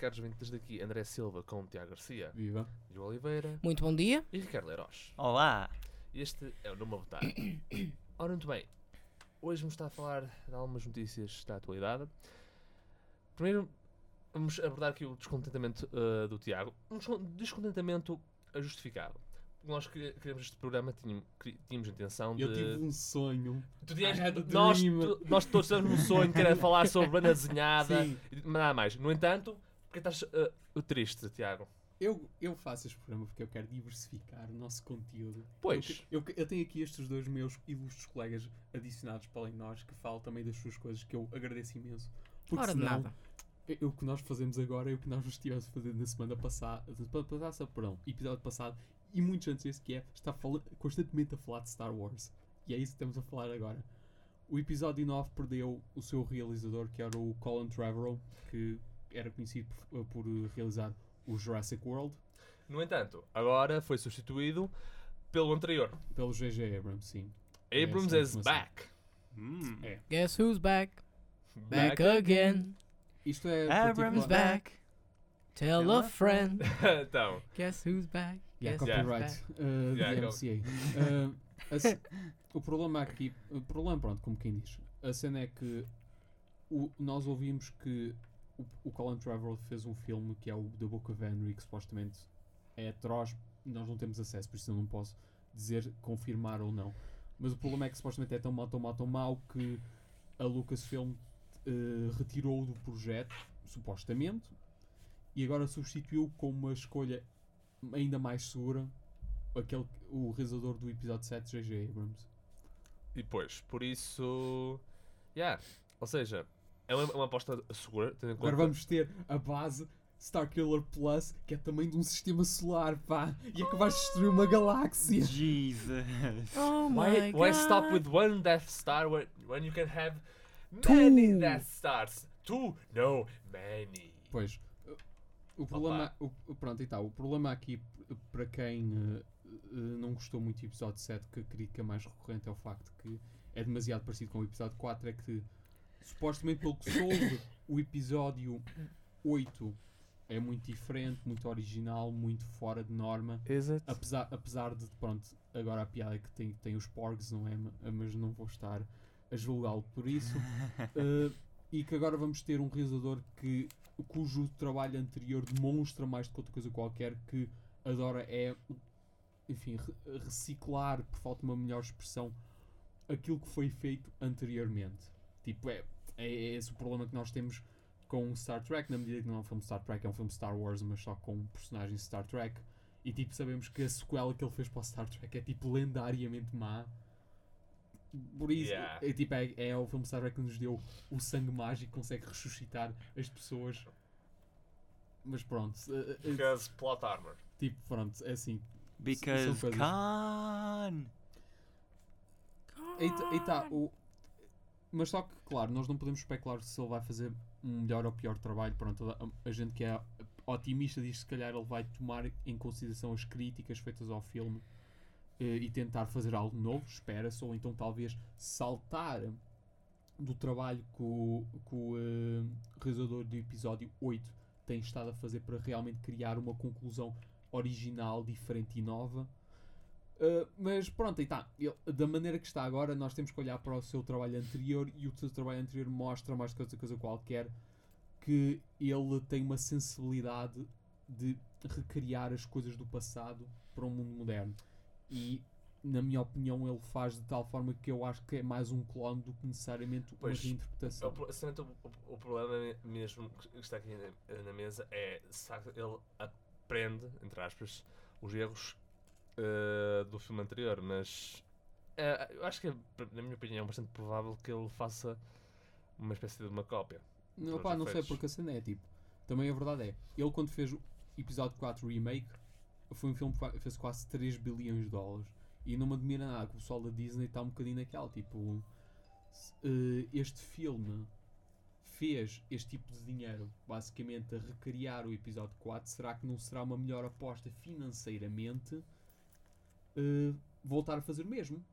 Caros vintes daqui, André Silva com Tiago Garcia, Viva. João Oliveira Muito bom dia. e Ricardo Leiros. Olá! Este é o Numa Votar. Ora, muito bem, hoje vamos estar a falar de algumas notícias da atualidade. Primeiro, vamos abordar aqui o descontentamento eh, do Tiago. Um descon- descontentamento justificado. Nós queremos este programa, tínhamos, tínhamos a intenção de. Eu tive um sonho. Tu tinhas- I had a nós, tu- nós todos temos um sonho que era falar sobre banda desenhada Sim. e nada mais. No entanto, porque estás eh, triste, Tiago? Eu, eu faço este programa porque eu quero diversificar o nosso conteúdo. Pois. Eu, eu, eu tenho aqui estes dois meus ilustres colegas adicionados para além de nós que falam também das suas coisas que eu agradeço imenso. Porque Ora de senão, nada. é- o que nós fazemos agora é o que nós estivemos a fazer na semana passada, na semana passada, perdão, episódio passado, e muitos antes desse, que é estar constantemente a falar de Star Wars. E é isso que estamos a falar agora. O episódio 9 perdeu o seu realizador, que era o Colin Trevorrow, que era conhecido por, por realizar o Jurassic World, No entanto, agora foi substituído pelo anterior. pelo J.J. Abrams, sim. Abrams essa is back. Hum. É. Guess who's back? Back again. Isto é Abrams particular- back! Tell a friend. então, Guess who's back? Yeah, Guess Yeah. who's copyright back? uh, Yeah, de go. MCA. Uh, a o problema aqui, o problema, pronto, como quem diz, a cena é que o- nós ouvimos que o, Colin Trevorrow fez um filme que é o The Book of Henry, que supostamente é atroz, nós não temos acesso, por isso eu não posso dizer, confirmar ou não. Mas o problema é que supostamente é tão mau, tão mau, tão mau que a Lucasfilm uh, retirou do projeto, supostamente, e agora substituiu com uma escolha ainda mais segura aquele, o realizador do episódio 7, J.J. Abrams. e depois, por isso. Yeah. Ou seja, é uma, uma aposta segura, tendo em conta. Agora vamos ter a base Starkiller Plus, que é também de um sistema solar, pá, e é que vais destruir uma galáxia. Jesus! Oh Why, my why god. stop with one Death Star when, when you can have many Two. Death Stars? Two? No, many. Pois, o problema, o, pronto, e tal, o problema aqui, para quem eh, não gostou muito do episódio 7, que a crítica mais recorrente é o facto que é demasiado parecido com o episódio 4, é que supostamente pelo que soube, o episódio 8 é muito diferente, muito original, muito fora de norma. It? Apesar, apesar de, pronto, agora a piada é que tem, tem os porgs, não é? Ma- Mas não vou estar a julgá-lo por isso. Uh, e que agora vamos ter um realizador que, cujo trabalho anterior demonstra mais do que outra coisa qualquer que adora é, enfim, re- reciclar, por falta de uma melhor expressão, aquilo que foi feito anteriormente. Tipo, é, é, é esse o problema que nós temos com Star Trek, na medida que não é um filme Star Trek, é um filme Star Wars, mas só com personagens de Star Trek. E tipo, sabemos que a sequela que ele fez para o Star Trek é tipo lendariamente má. Por isso, Yeah. é, tipo, é, é o filme Star Trek que nos deu o sangue mágico, consegue ressuscitar as pessoas. Mas pronto, eh, eh, Because plot armor. tipo, pronto, é assim. Because. Khan! Aí tá, o... Mas só que, claro, nós não podemos especular se ele vai fazer um melhor ou pior trabalho. Pronto, a, a gente que é otimista diz que se calhar ele vai tomar em consideração as críticas feitas ao filme eh, e tentar fazer algo novo, espera-se, ou então talvez saltar do trabalho que o, que o eh, realizador do episódio 8 tem estado a fazer para realmente criar uma conclusão original, diferente e nova. Uh, mas pronto, aí está. Ele- Da maneira que está agora, nós temos que olhar para o seu trabalho anterior e o seu trabalho anterior mostra mais que outra coisa qualquer que ele tem uma sensibilidade de recriar as coisas do passado para um mundo moderno. E, na minha opinião, ele faz de tal forma que eu acho que é mais um clone do que necessariamente uma Pois, reinterpretação. O, o- o problema mesmo que está aqui na, na mesa é se ele aprende, entre aspas, os erros eh, do filme anterior, mas eh, eu acho que, é, na minha opinião, bastante provável que ele faça uma espécie de uma cópia. Não, pá, não sei, porque a cena é tipo. Também a verdade é, ele quando fez o episódio 4 Remake, foi um filme que fez quase 3 bilhões de dólares. E não me admira nada que o pessoal da Disney está um bocadinho naquela. Tipo, eh, este filme fez este tipo de dinheiro, basicamente a recriar o episódio 4. Será que não será uma melhor aposta financeiramente eh, voltar a fazer o mesmo?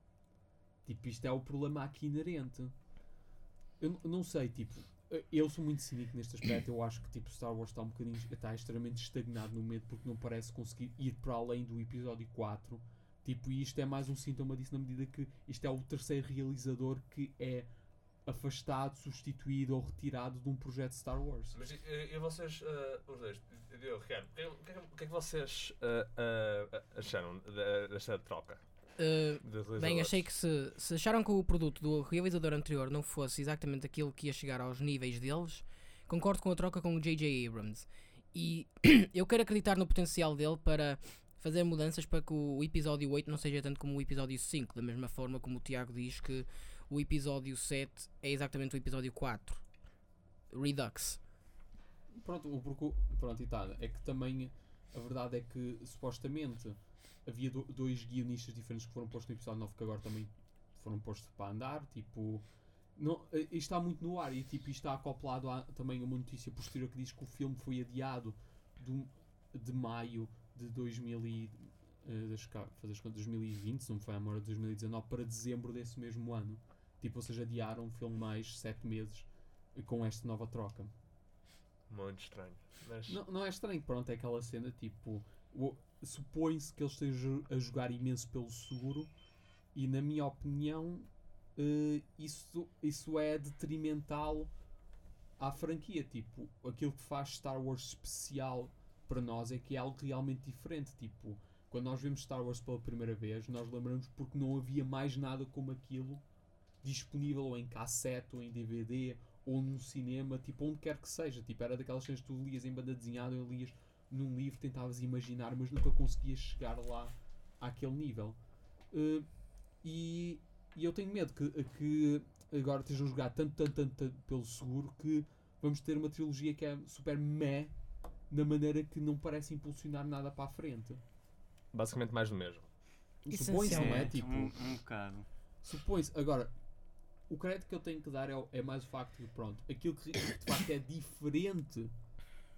Tipo, isto é o problema aqui inerente. Eu não sei, tipo, eh, eu sou muito cínico neste aspecto. Eu acho que tipo, Star Wars está um bocadinho está extremamente estagnado no momento porque não parece conseguir ir para além do episódio 4. Tipo, e isto é mais um sintoma disso na medida que isto é o terceiro realizador que é afastado, substituído ou retirado de um projeto de Star Wars. Mas e, e vocês, eh, os dois, eu, Ricardo, o que, é- que é que- é que vocês eh, eh, acharam da- desta troca? Uh, bem, achei que se, se acharam que o produto do realizador anterior não fosse exatamente aquilo que ia chegar aos níveis deles, concordo com a troca com o J.J. Abrams. E eu quero acreditar no potencial dele para fazer mudanças para que o episódio 8 não seja tanto como o episódio 5, da mesma forma como o Tiago diz que o episódio 7 é exatamente o episódio 4. Redux. Pronto, o porque, pronto, e tá, é que também a verdade é que supostamente havia do- dois guionistas diferentes que foram postos no episódio 9 que agora também foram postos para andar, tipo não, eh, isto está muito no ar e tipo, está acoplado a também uma notícia posterior que diz que o filme foi adiado do- de maio de 2000 e, eh, deixa cá fazer as contas, 2020, se não foi a memória de 2019, para dezembro desse mesmo ano. Tipo, ou seja, adiaram o filme mais 7 meses com esta nova troca. Muito estranho. Mas, Não, não é estranho, pronto, é aquela cena tipo. Supõe-se que eles estejam a jogar imenso pelo seguro e, na minha opinião, eh, isso, isso é detrimental à franquia. Tipo, aquilo que faz Star Wars especial para nós é que é algo realmente diferente. Tipo, quando nós vemos Star Wars pela primeira vez, nós lembramos porque não havia mais nada como aquilo disponível ou em cassete ou em DVD ou num cinema, tipo onde quer que seja. Tipo, era daquelas coisas que tu lias em banda desenhada ou lias num livro, tentavas imaginar, mas nunca conseguias chegar lá àquele nível. Uh, e, e eu tenho medo que, que agora estejam a jogar tanto, tanto, tanto, tanto pelo seguro que vamos ter uma trilogia que é super meh na maneira que não parece impulsionar nada para a frente. basicamente mais do mesmo. Supõe-se, não é? Tipo, um, um bocado. Supõe-se. Agora, o crédito que eu tenho que dar é, é mais o facto de, pronto, aquilo que de facto é diferente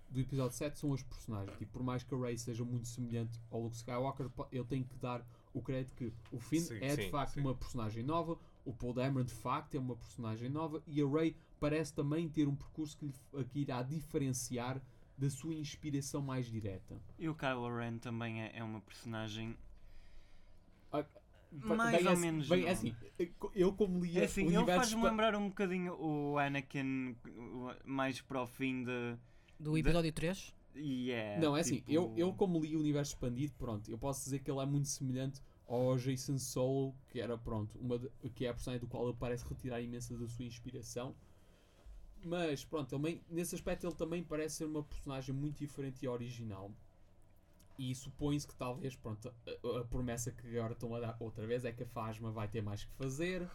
do episódio 7 são os personagens. Tipo, por mais que a Rey seja muito semelhante ao Luke Skywalker, eu tenho que dar o crédito que o Finn Sim, é de sim, facto sim. uma personagem nova, o Paul Dameron de facto é uma personagem nova e a Rey parece também ter um percurso que, lhe, que irá diferenciar da sua inspiração mais direta. E o Kylo Ren também é, é uma personagem. Mais bem ou assim- menos Bem, não. é assim, eu como li É assim, ele faz-me lembrar um bocadinho o Anakin mais para o fim de. Do episódio 3? E é. Não, é assim, tipo, eu, eu como li o universo expandido, pronto, eu posso dizer que ele é muito semelhante ao Jason Solo, que era, pronto, uma de- que é a personagem do qual ele parece retirar imensa da sua inspiração. Mas, pronto, ele, também- nesse aspecto ele também parece ser uma personagem muito diferente e original. E supõe-se que talvez, pronto, a, a promessa que agora estão a dar outra vez é que a Fasma vai ter mais que fazer.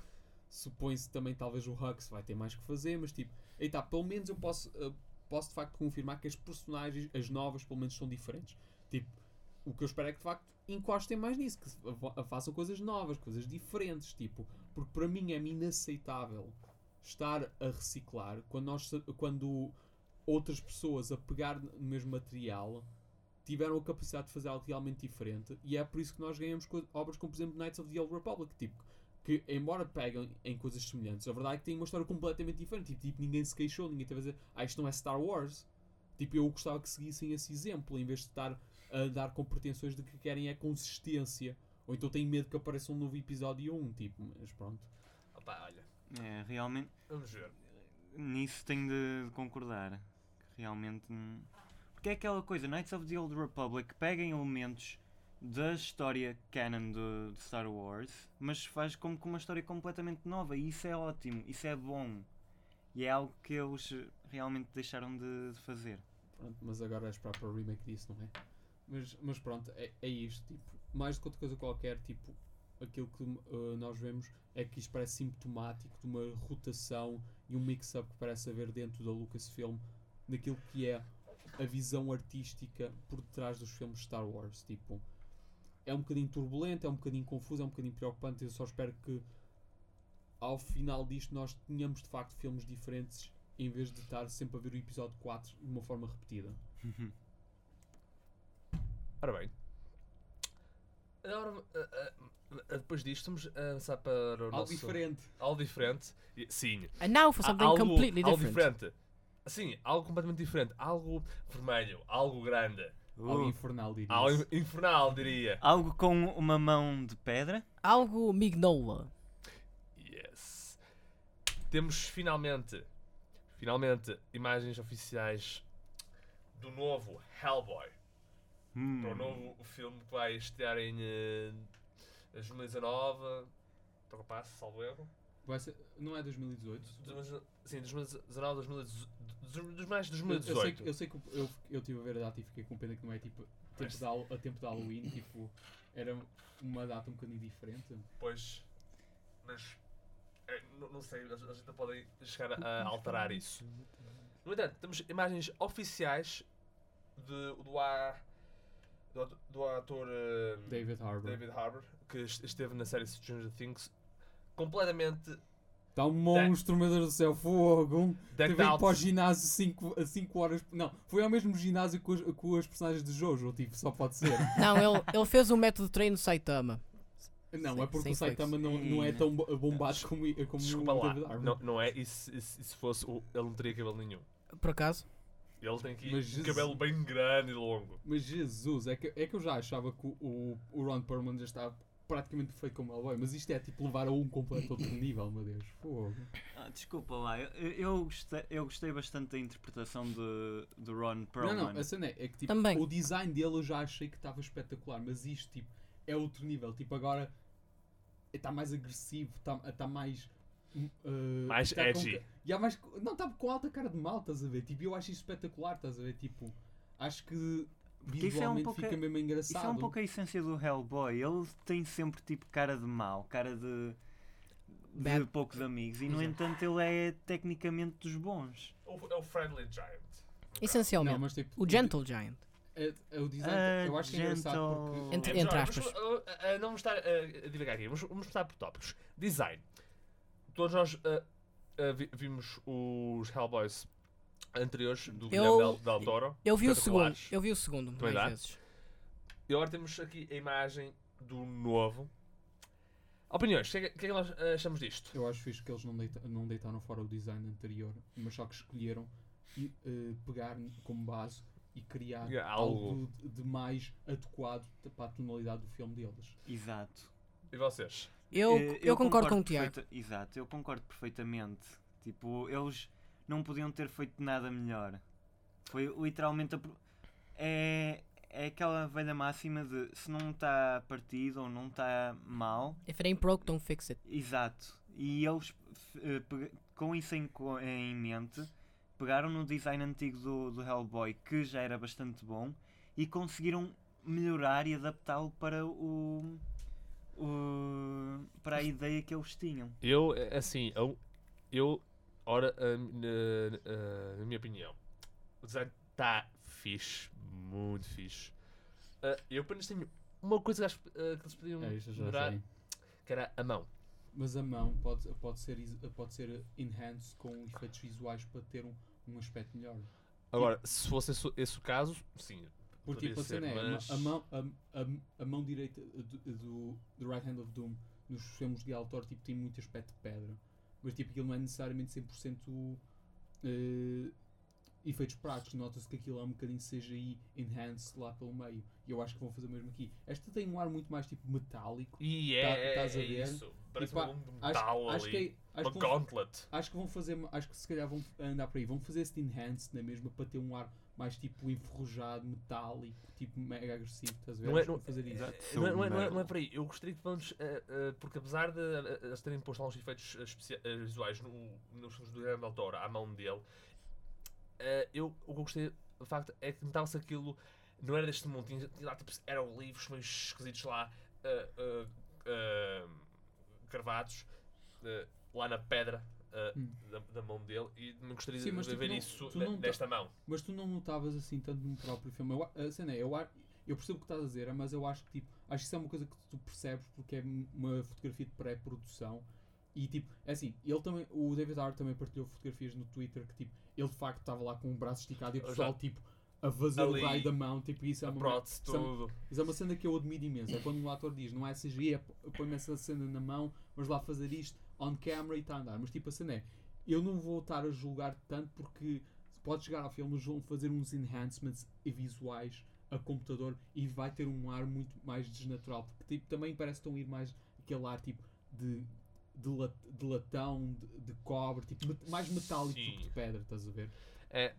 Supõe-se também talvez o Hux vai ter mais que fazer, mas tipo, aí tá, pelo menos eu posso, eh, posso de facto confirmar que as personagens, as novas, pelo menos são diferentes. Tipo, o que eu espero é que de facto encostem mais nisso, que fa- façam coisas novas, coisas diferentes, tipo, porque para mim é inaceitável estar a reciclar quando, nós, quando outras pessoas a pegar no mesmo material tiveram a capacidade de fazer algo realmente diferente e é por isso que nós ganhamos co- obras como por exemplo Knights of the Old Republic, tipo, que embora peguem em coisas semelhantes, a verdade é que tem uma história completamente diferente, tipo, tipo, ninguém se queixou, ninguém teve a dizer, ah, isto não é Star Wars. Tipo, eu gostava que seguissem esse exemplo, em vez de estar a dar com pretensões de que querem é consistência. Ou então tenho medo que apareça um novo episódio 1, tipo, mas pronto. Opa, olha, É, realmente. vamos ver. Nisso tenho de, de concordar. Que realmente. hum, Porque é aquela coisa, Knights of the Old Republic pegam elementos da história canon de, de Star Wars, mas faz como que uma história completamente nova e isso é ótimo, isso é bom. E é algo que eles realmente deixaram de, de fazer. Pronto, mas agora é esperar para o remake disso, não é? Mas, mas pronto, é, é isto. Tipo, mais do que outra coisa qualquer, tipo, aquilo que uh, nós vemos é que isto parece simptomático de uma rotação e um mix-up que parece haver dentro da Lucasfilm naquilo que é a visão artística por detrás dos filmes Star Wars. Tipo, é um bocadinho turbulento, é um bocadinho confuso, é um bocadinho preocupante. Eu só espero que ao final disto nós tenhamos de facto filmes diferentes em vez de estar sempre a ver o episódio 4 de uma forma repetida. Ora bem. Agora, ah, ah, ah, depois disto, vamos avançar para o Algo nosso... diferente. Algo diferente. Sim. And now for something algo, completely algo different. diferente. Sim, algo completamente diferente. Algo vermelho, algo grande. Algo Uh, infernal, diria. Algo in- infernal, diria. algo com uma mão de pedra? Algo mignola. Yes. Temos finalmente, finalmente, imagens oficiais do novo Hellboy. Hum. Para o novo filme que vai estrear em eh, 2019. Estou passo, salvo erro. Vai ser, não é 2018? Dos- Sim, 2019, 2018. Dos mais de Eu, eu sei, 2018. que- eu sei que eu, eu tive a ver a data e fiquei com pena que não é tipo tempo de, a tempo de Halloween, tipo, era uma data um bocadinho diferente. Pois. Mas. eh, não, não sei, gente não pode chegar a, a alterar isso. No entanto, temos imagens oficiais de, do, a, do, do ator eh, David Harbour. David Harbour, que est- esteve na série Stranger Things, completamente Está um monstro, meu Deus do céu, fogo! Teve ir para o ginásio 5 a 5 horas. Não, foi ao mesmo ginásio com as, com as personagens de Jojo, tipo, só pode ser. Não, ele, ele fez um método de treino Saitama. Não, Sem- é porque o Saitama não, não é tão bo- bombado como, como Desculpa o lá, não, não é? E se, se- se fosse, ele não teria cabelo nenhum. Por acaso? Ele tem aqui Mas um Jesus. cabelo bem grande e longo. Mas Jesus, é que, é que eu já achava que o, o, o Ron Perlman já estava praticamente feito como Hellboy, mas isto é tipo levar a um completo outro nível, meu Deus. Fogo. Ah, desculpa lá, eu, eu, gostei, eu gostei bastante da interpretação de, de Ron Perlman. Não, não, a cena é, é que tipo, Também. o design dele eu já achei que estava espetacular, mas isto tipo, é outro nível. Tipo, agora está mais agressivo, está tá mais. uh, Mais tá com edgy. e há mais, não, está com alta cara de mal, estás a ver? Tipo, eu acho isso espetacular, estás a ver? Tipo, acho que Porque isso é um pouco- fica mesmo engraçado. Isso é um pouco a essência do Hellboy. Ele tem sempre tipo cara de mau, cara de, de Bad. poucos amigos. E no Exato. entanto ele é tecnicamente dos bons. O- É o Friendly Giant. Essencialmente. Não, mas tipo, O Gentle Giant. É, é o design, Ah, eu acho que é engraçado gentle. porque. Entre- entre aspas. mas, uh, uh, não vamos estar uh, a divagar aqui, vamos, vamos começar por tópicos. Design. Todos nós uh, uh, vi- vimos os Hellboys anteriores do Eu- Guilherme Del, Del Toro. Eu vi o segundo. Eu vi o segundo, Também mais dá? vezes. E agora temos aqui a imagem do novo. Opiniões, o que, é que- é que nós uh, achamos disto? Eu acho fixe que eles não, deita- não deitaram fora o design anterior, mas só que escolheram e, eh, pegar como base e criar algo, algo- de, de mais adequado para a tonalidade do filme deles. Exato. E vocês? Eu, Eh, eu, concordo com o Tiago. Exato, eu concordo perfeitamente. Tipo, eles não podiam ter feito nada melhor. Foi literalmente a é, é aquela velha máxima de se não está partido ou não está mal, If it ain't broke, don't fix it. exato. E eles eh, com isso em, em mente pegaram no design antigo do, do Hellboy que já era bastante bom e conseguiram melhorar e adaptá-lo para o, o para a ideia que eles tinham. Eu, eh, assim, eu, eu ora, na, na minha opinião, o design está fixe, muito fixe. Ah, eu apenas tenho uma coisa que acho ah, que eles podiam É, melhorar, sei. que era a mão. Mas a mão pode, pode, ser, pode ser enhanced com efeitos visuais para ter um, um aspecto melhor. Agora, se fosse esse, esse o caso, sim. Porque tipo, a ser, cena é, mas- a, mão, a, a, a mão direita do, do, do Right Hand of Doom nos filmes de autor tipo, tem muito aspecto de pedra. Mas tipo, aquilo não é necessariamente 100% eh, efeitos práticos. Nota-se que aquilo é um bocadinho CGI enhanced lá pelo meio. E eu acho que vão fazer o mesmo aqui. Esta tem um ar muito mais tipo metálico. E Tá- é, estás a ver? isso. Parece E pá, um Acho, metal acho que, ali. é- acho, uma que vão, gauntlet. acho que vão fazer, acho que se calhar vão andar por aí. Vão fazer este enhanced na mesma para ter um ar mais tipo enferrujado, metálico, tipo mega agressivo. Estás a ver? Não é- não- fazer isso. Não é, não, é, não, é, não é por aí. Eu gostaria que vamos. eh, eh, porque apesar de eles terem posto alguns efeitos eh, visuais no, nos filmes do Guilherme Del Toro, à mão dele, eu, o que eu gostei, de facto, é que notava-se aquilo não era deste mundo. Tinha, tinha lá, tipo, eram livros meio esquisitos lá, cravados, lá na pedra Hum. da, da mão dele. E me gostaria Sim, de tipo, ver não- isso não nesta mão. Mas tu não notavas assim tanto no próprio filme. Eu, a- cena é, eu, eu percebo o que estás a dizer, mas eu acho que tipo, acho que isso é uma coisa que tu percebes porque é uma fotografia de pré-produção. E tipo, é assim, ele também, o David R também partilhou fotografias no Twitter que tipo, ele de facto estava lá com o braço esticado e o pessoal tipo a fazer o raio da mão, tipo, isso é uma, prótese, isso é tudo. isso é uma cena que eu admiro imenso. É quando um ator diz, não é CGI, é põe-me essa cena na mão, mas lá fazer isto on camera e está a andar. Mas tipo, a cena é, eu não vou estar a julgar tanto porque pode chegar ao filme, eles vão fazer uns enhancements visuais a computador e vai ter um ar muito mais desnatural. Porque tipo, também parece que estão a ir mais aquele ar tipo de, de, lat- de latão, de, de cobre, tipo, mais metálico do que Sim. de pedra, estás a ver? É,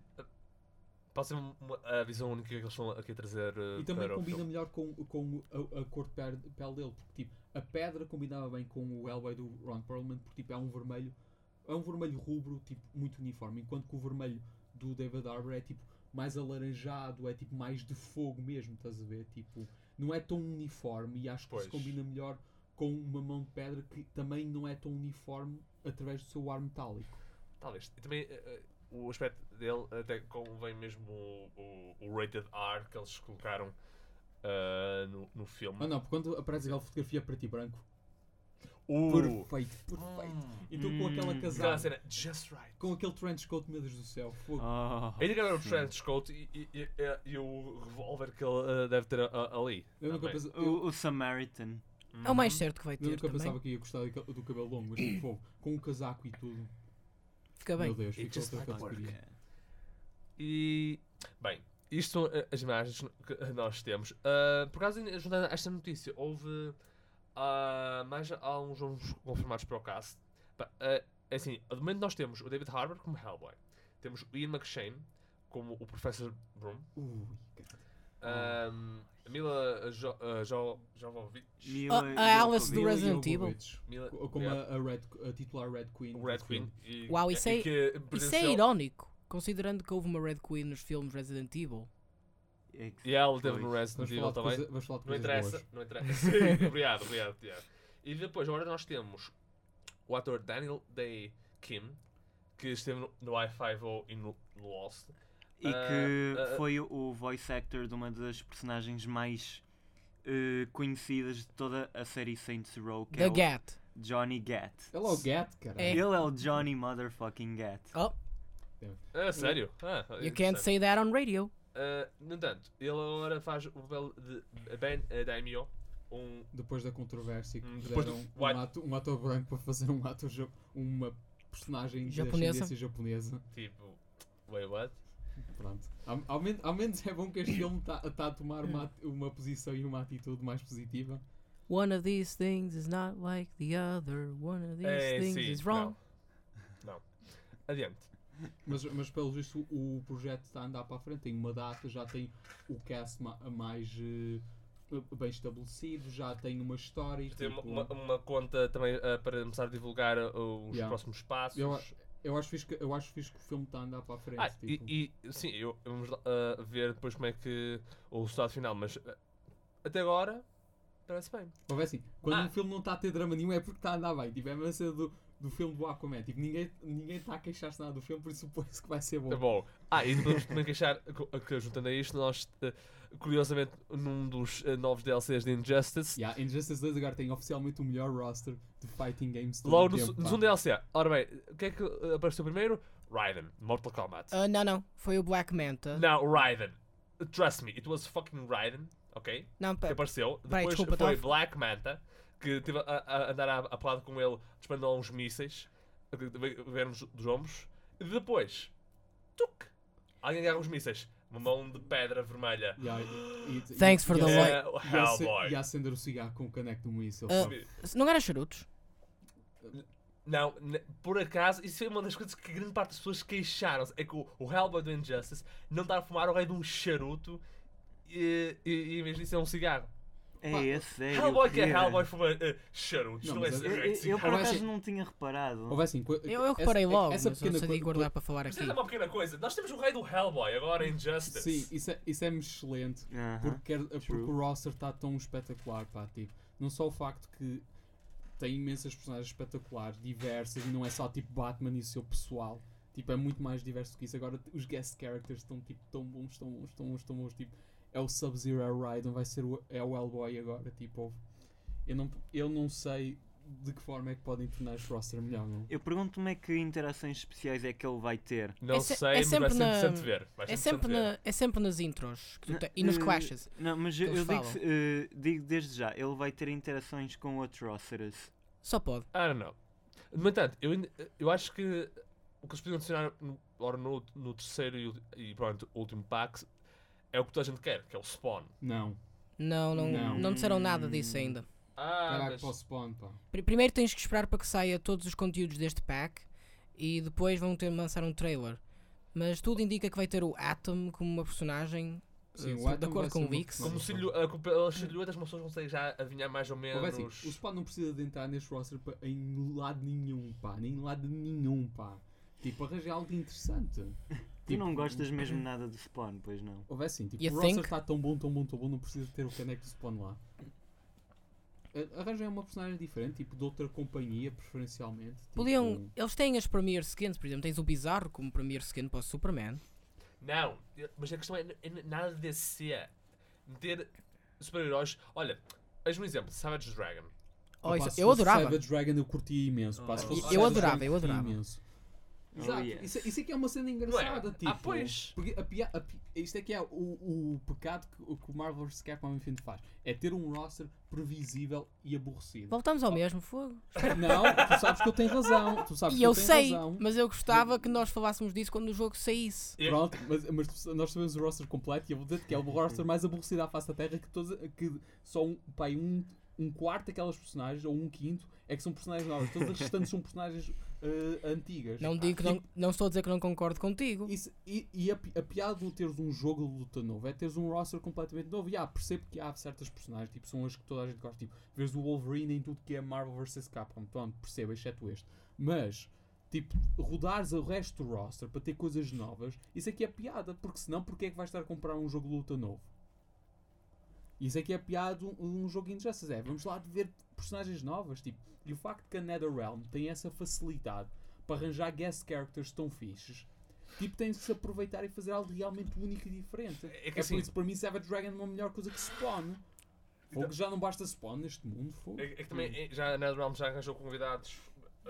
pode ser uma- a visão única que eles estão aqui a trazer uh, E também combina melhor com, com a, a cor de pele, pele dele, porque tipo, a pedra combinava bem com o Hellboy do Ron Perlman, porque tipo, é um vermelho, é um vermelho rubro, tipo, muito uniforme, enquanto que o vermelho do David Harbour é tipo mais alaranjado, é tipo mais de fogo mesmo, estás a ver? Tipo, não é tão uniforme e acho que isso Pois. combina melhor com uma mão de pedra que também não é tão uniforme através do seu ar metálico. Talvez. E também eh, o aspecto dele até convém mesmo o, o, o rated R que eles colocaram ah, no, no filme. Ah não, porque quando aparece aquela fotografia preto e branco, Uh, perfeito, perfeito. hum, Então com aquela Hum. aquela casaca, cena, just right. com aquele trench coat, meu Deus do céu, fogo. Oh, Ainda que era o trench coat e, e, e, e- o revólver que ele ah, deve ter ah, ali. Eu pensei, eu, o, o Samaritan. É o mais certo que vai eu ter nunca também. pensava que ia gostar do, cabelo longo, mas fogo, com o casaco e tudo. Fica bem. Meu Deus, It just categoria. E, bem, isto são eh, as imagens que nós temos. Ah, por causa de juntando esta notícia, houve ah, mais alguns nomes confirmados para o cast. Pá, ah, é assim, de momento nós temos o David Harbour como Hellboy. Temos o Ian McShane como o Professor Broom. Ui, caralho. Um, a Mila jo, uh, jo, Jovovich. Mila Oh, a Alice do Resident Evil. Mila, co- Como yeah, a, a Red, a titular Red Queen. Red. Queen. E, Uau, isso e é- que Isso é irónico, considerando que houve uma Red Queen nos filmes Resident Evil. É E ela teve no. Resident Evil também. coisa, vamos falar de Não interessa, boas. não interessa. Sim, obrigado, obrigado, Tiago. E depois, agora nós temos o ator Daniel Day Kim, que esteve no, no I-5O e no, no Lost. E Ah, que ah, foi o- voice actor de uma das personagens mais eh, conhecidas de toda a série Saints Row, que The é o Gat. Johnny Gat. Ela é o Gat, cara. É. Ele é o Johnny motherfucking Gat. Oh, Ah, sério? Ah, you can't say that on radio. Uh, no entanto, ele agora faz o papel de Ben Daimyo, um Depois da controvérsia que Hum, depois do um, ato- um ator branco para fazer um ator uma personagem de Japonesa. ascendência japonesa. tipo. Wait, what? Pronto. Ao, ao, men- ao menos é bom que este filme está a tomar uma, uma posição e uma atitude mais positiva. One of these things is not like the other. One of these É, things sim, is wrong. Não. não. Adiante. Mas, mas pelo visto o projeto está a andar para a frente, tem uma data, já tem o cast ma- mais eh, bem estabelecido, já tem uma história. Tem uma, tipo, uma, uma conta também uh, para começar a divulgar uh, os Yeah. próximos passos. Eu, eu, acho fixe que, eu acho fixe que o filme está a andar para a frente. Ah, tipo. e, e sim, eu, vamos lá, uh, ver depois como é que o resultado final, mas uh, até agora parece bem. Mas é assim, quando Ah. um filme não está a ter drama nenhum é porque está a andar bem. Tipo, é a mesma do, do filme do Aquaman. Tipo, ninguém ninguém está a queixar-se nada do filme, por isso supõe-se que vai ser bom. Tá bom. Ah, e podemos também queixar que juntando a isto, nós uh, curiosamente num dos uh, novos DLCs de Injustice, Yeah, Injustice 2 agora tem oficialmente o melhor roster de fighting games de logo todo no, DLC. Ora bem, o que é que uh, apareceu primeiro? Raiden, Mortal Kombat. Ah, não, não. Foi o Black Manta. Não, Raiden. Trust me, it was fucking Raiden, ok? Não, Que pera. apareceu. Peraí, Depois desculpa, foi tava- Black Manta, que teve a, a- andar a, a pelado com ele, disparando uns mísseis, que ve- vieram dos, ombros. E depois, tuc! Alguém agarra os mísseis. Uma mão de pedra vermelha. Yeah, e- e- Thanks for the light. Hellboy. E acender o cigarro com o caneco do míssil. Ah? Não era charutos? Não, por acaso, isso foi uma das coisas que grande parte das pessoas queixaram-se. É que o, o Hellboy do Injustice não está a fumar o rei de um charuto e, e, e em vez disso é um cigarro. É Pá, esse, é. Hellboy que é Hellboy foi uh, charutos, Não, não, é mas Eu, eu, eu por Agora acaso sim. não tinha reparado. Houve assim, co- Eu, eu essa- reparei logo, essa mas pequena não sabia co- guardar para falar aqui. Mas é uma pequena coisa. Nós temos o rei do Hellboy agora em Justice. Sim, isso é, isso é excelente. Porque, quer- porque true. o roster está tão espetacular, pá, tipo, não só o facto que tem imensas personagens espetaculares, diversas, e não é só tipo Batman e o seu pessoal, tipo, é muito mais diverso do que isso. Agora os guest characters estão tipo tão bons, tão bons, tão bons, tão bons, tipo, é o Sub-Zero, é o Raiden, vai ser o, é o Hellboy agora, tipo, eu não, eu não sei de que forma é que podem tornar este roster melhor, não? Eu pergunto-me é que interações especiais é que ele vai ter. Não É se- sei, é mas vai sempre ser na- interessante ver. Vai É sempre, ver. na, é sempre nas intros que tu Na- te- e nos eh, clashes. Não, mas que eu, eles eu digo, eh, digo desde já, ele vai ter interações com outros rosters. Só pode. I don't know. No entanto, eu, eu acho que o que eles podiam adicionar no, no, no terceiro e, e pronto, último pack é o que toda a gente quer, que é o Spawn. Não. Não, não, Não. não, disseram nada disso ainda. Ah, Caraca, mas- para o spawn, pá. Pri- Primeiro tens que esperar para que saia todos os conteúdos deste pack e depois vão ter de lançar um trailer. Mas tudo indica que vai ter o Atom como uma personagem Sim, o de acordo com o Vix. como se pelas silhuetas as pessoas conseguem já adivinhar mais ou Pô, menos. vai assim, o Spawn não precisa de entrar neste roster em lado nenhum, pá. Nem lado nenhum, pá. Tipo, arranjar algo interessante. Tu Tipo, não gostas mesmo nada de Spawn, pois não? Houve assim, tipo, You o roster está tão bom, tão bom, tão bom, não precisa ter o caneco do Spawn lá. Arranjem uma personagem diferente, tipo, de outra companhia, preferencialmente. Podiam, tipo- eles têm as Premier Skins, por exemplo, tens o Bizarro como Premier Skin para o Superman. Não, mas a questão é, é nada de DC. Meter super-heróis. Olha, és um exemplo: Savage Dragon. Oh, eu fosse adorava. Savage Dragon eu curtia imenso. Oh, eu Savage adorava, Dragon, eu adorava. imenso. Oh, Exato, yes. isso, isso é que é uma cena engraçada, tipo. Ah, pois. Porque a pia, a pi- isto é que é o, o pecado que, o que o Marvel vs. Capcom Infinite faz. É ter um roster previsível e aborrecido. Voltamos ao mesmo fogo. Não, tu sabes que eu tenho razão. Tu sabes E que eu tenho sei, razão. mas eu gostava que nós falássemos disso quando o jogo saísse. Eu- Pronto, mas, mas nós sabemos o roster completo e eu vou dizer que é o roster mais aborrecido à face da Terra que, todos, que só um, pai, um, um quarto daquelas personagens, ou um quinto, é que são personagens novas. Todas as restantes são personagens eh, antigas. Não digo que não, não estou a dizer que não concordo contigo. Isso- e e a, a piada de teres um jogo de luta novo é teres um roster completamente novo. E ah, percebo que há certas personagens, tipo, são as que toda a gente gosta. Tipo, vês o Wolverine em tudo que é Marvel vs. Capcom. Pronto, percebo, exceto este. Mas, tipo, rodares o resto do roster para ter coisas novas, isso aqui é piada. Porque senão, porque é que vais estar a comprar um jogo de luta novo? Isso é piada de um, um jogo de Injustice. É, vamos lá ver personagens novas. Tipo, e o facto que a NetherRealm tem essa facilidade para arranjar guest characters tão fixes. Tipo, tem de se aproveitar e fazer algo realmente único e diferente. É É, que assim- por isso, para mim, Savage Dragon é uma melhor coisa que Spawn. Fogo já não basta Spawn neste mundo, fogo. É, é que também é, já a NetherRealm já arranjou convidados,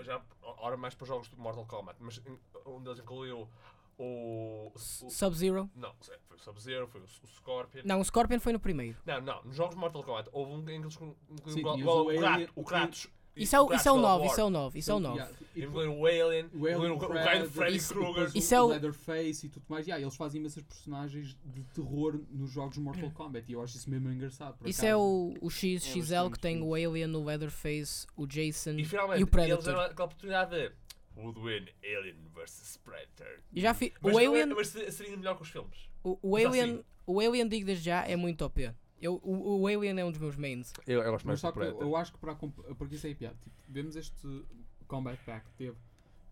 já ora mais para jogos do Mortal Kombat, mas um deles incluiu o. o Sub-Zero? não, foi o Sub-Zero, foi o, o Scorpion. Não, o Scorpion foi no primeiro. Não, não, nos jogos de Mortal Kombat houve um em que eles incluíram o o, Kratos, o o Kratos. Isso é o, Kratos isso é o God of 9, War. isso é o 9, isso é o Então, 9. yeah, e Incluíram o Alien, O Alien, o, o Fred, Freddy Krueger. Isso é o o- Leatherface e tudo mais. Yeah, eles fazem imensas personagens de terror nos jogos de Mortal Kombat e eu acho isso mesmo engraçado. Isso é o, o XXL que tem o. Alien, o Leatherface, o Jason E e, finalmente, o eles Predator. deram aquela oportunidade de Would win Alien vs Predator. E já fi, Mas, o não é- Alien, mas se- seria melhor que os filmes. o, o Alien, assim. o Alien digo desde já é muito OP. Eu, o, o Alien é um dos meus mains. Eu, eu gosto Mas só que eu, eu acho que para porque isso é piada. Tipo, vemos este Combat Pack que teve.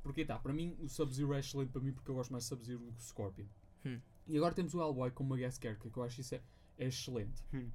Porque tá, para mim o Sub-Zero é excelente para mim porque eu gosto mais de Sub-Zero do que o Scorpion. Hum. E agora temos o Hellboy como uma guest character que eu acho isso é, é excelente. Hum.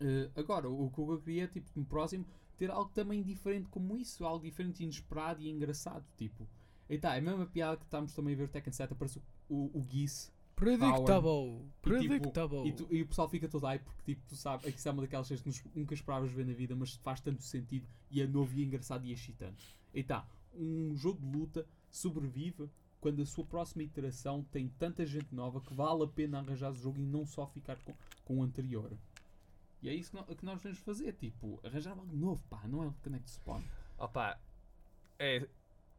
Eh, agora, o que eu queria tipo, no próximo ter algo também diferente como isso, algo diferente, inesperado e engraçado. Tipo, e tá, é a mesma piada que estamos também a ver o Tekken 7 aparece o, o, o Geese Predictable. e, tipo, Predictable. e, tu- e o pessoal fica todo aí porque tipo, tu sabes, aqui é uma daquelas coisas que nunca esperavas ver na vida, mas faz tanto sentido e é novo e é engraçado e excitante. E tá, um jogo de luta sobrevive quando a sua próxima iteração tem tanta gente nova que vale a pena arranjar o jogo e não só ficar com, com o anterior. E é isso que, nós devemos fazer, tipo, arranjar algo novo, pá, não é o Connect Spawn. Opa, é,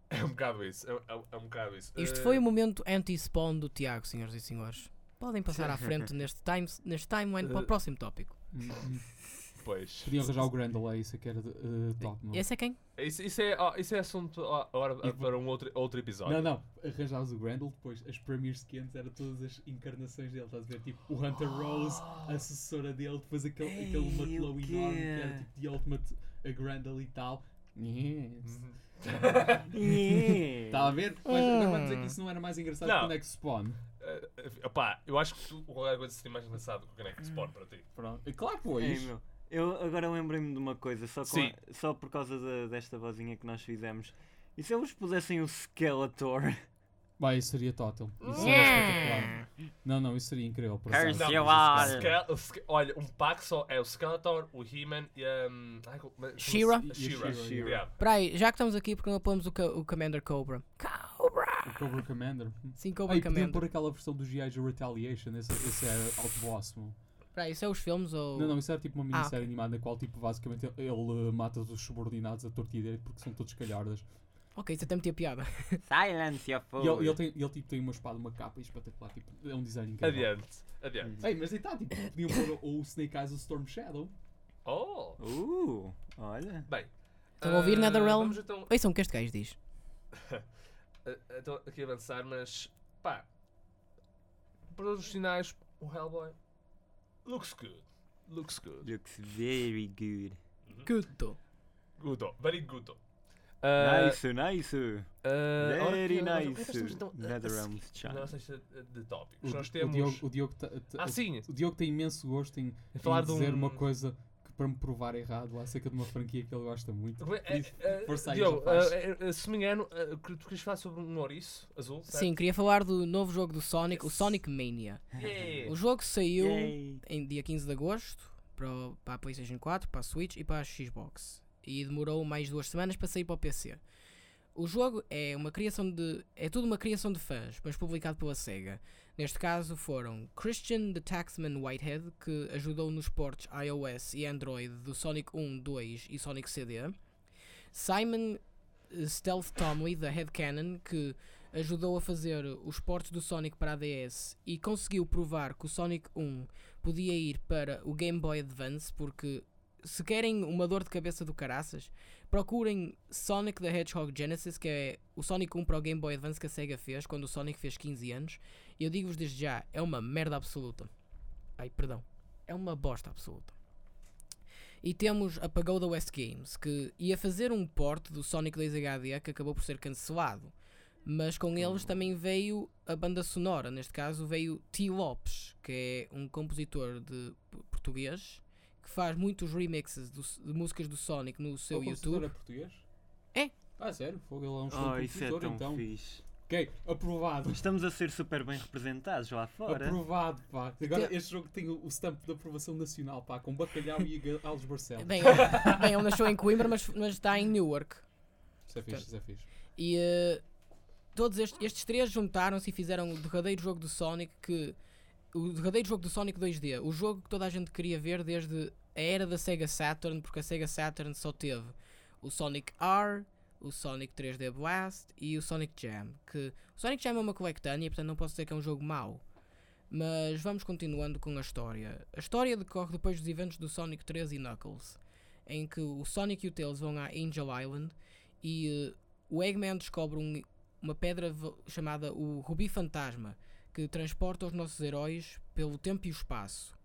é um bocado isso. É, é- é um bocado isso. Isto Eh, foi o momento anti-spawn do Tiago, senhoras e senhores. Podem passar à frente neste, time, neste timeline para o Eh, próximo tópico. Hum, hum. Pois. Podiam arranjar o Grendel, é isso que era de, eh, top. não? Esse é quem? Isso, isso, é, ó, isso é assunto agora E- para um outro, outro episódio. Não, não, arranjavas o Grendel, depois as Premier Skins eram todas as encarnações dele, estás a ver? Tipo, o Hunter Rose, a assessora dele, depois aquele, Ei, aquele quê? enorme que era tipo de Ultimate a Grendel e tal. Yes. Uhum. Está a ver? Mas vamos dizer que isso não era mais engraçado Não. que o Next Spawn. Eh, eh, opá, eu acho que tu- qualquer coisa seria mais engraçado que o Connect Spawn para ti. Pronto. E Claro, Ei, pois. meu, eu agora lembrei-me de uma coisa, só, a- só por causa da- desta vozinha que nós fizemos. E se eles pusessem o Skeletor? Vai, isso seria total. Isso seria Yeah. espetacular. Não, não, isso seria incrível. Por Curse acaso. you o all. Ske- olha, um pack só é o Skeletor, o He-Man e a She-Ra. E a She-Ra. Yeah. Peraí, já que estamos aqui, porque não pomos o, o Commander Cobra? Cobra! O Cobra Commander. Sim, Ah, Cobra e podiam Commander. pôr aquela versão do G.I. Retaliation. Esse, esse é Outboss, meu. Peraí, isso é os filmes ou. Não, não, isso era tipo uma Ah, minissérie animada na qual, tipo, basicamente ele, ele, uh, mata os subordinados a torta e direito porque são todos calhardas. Ok, isso até metia piada. Silence your E fool. ele, ele, tem, ele tipo, tem uma espada, uma capa espetacular. Tipo, é um design incrível. Adiante, adiante. Ei, mas aí está, tipo, podiam pôr o, o Snake Eyes o Storm Shadow. Oh, Uh, olha. bem. Estão a ouvir, ah, Netherrealm? Então, Ouçam o que este gajo diz. ah, então aqui avançar, mas pá, para os sinais, o Hellboy looks good. Looks good. Looks very good. Good. Good, very good. Ah, nice, nice. ora, Very nice. então, a Netherrealms China. Na nossa lista de O, tópicos. Nós o temos. Diogo, o, Diogo ta- ta- Ah, sim. o Diogo tem imenso gosto em, Em dizer um- uma coisa para me provar errado acerca de uma franquia que ele gosta muito. É, Isso, é, força aí, é, é, se me engano, que tu querias falar sobre um ouriço azul, certo? Sim, queria falar do novo jogo do Sonic, o Yes. Sonic Mania. Yeah. O jogo saiu Yay. em dia 15 de agosto para, o- para a PlayStation 4, para a Switch e para a Xbox. E demorou mais duas semanas para sair para o PC. O jogo é uma criação de. é tudo uma criação de fãs, mas publicado pela SEGA. Neste caso foram Christian the Taxman Whitehead, que ajudou nos ports iOS e Android do Sonic 1, 2 e Sonic CD. Simon Stealth Tomley, da Headcanon, que ajudou a fazer os ports do Sonic para a DS e conseguiu provar que o Sonic 1 podia ir para o Game Boy Advance, porque se querem uma dor de cabeça do caraças, procurem Sonic the Hedgehog Genesis, que é o Sonic 1 para o Game Boy Advance que a SEGA fez quando o Sonic fez 15 anos. E eu digo-vos desde já, é uma merda absoluta. Ai, perdão. É uma bosta absoluta. E temos a Pagoda West Games, que ia fazer um port do Sonic 2 HD que acabou por ser cancelado. Mas com eles também veio a banda sonora, neste caso veio T. Lopes, que é um compositor de português que faz muitos remixes do- de músicas do Sonic no seu o YouTube. é português? É. Ah, sério? Fogo, ele é um Oh, isso é tão então. fixe. Ok, aprovado. Estamos a ser super bem representados lá fora. Aprovado, pá. Agora Tem- este jogo tem o, stamp de aprovação nacional, pá, com bacalhau e Alves Barcelos. Bem, bem, ele nasceu em Coimbra, mas, mas está em Newark. Isso é fixe, isso é fixe. E eh, todos estes, estes três juntaram-se e fizeram o derradeiro jogo do Sonic que. O derradeiro jogo do Sonic 2D. O jogo que toda a gente queria ver desde a era da Sega Saturn, porque a Sega Saturn só teve o Sonic R, o Sonic 3D Blast e o Sonic Jam. Que o Sonic Jam é uma coletânea, portanto não posso dizer que é um jogo mau. Mas vamos continuando com a história. A história decorre depois dos eventos do Sonic 3 e Knuckles, em que o Sonic e o Tails vão à Angel Island e eh, o Eggman descobre um- uma pedra chamada o Rubi Fantasma, que transporta os nossos heróis pelo tempo e o espaço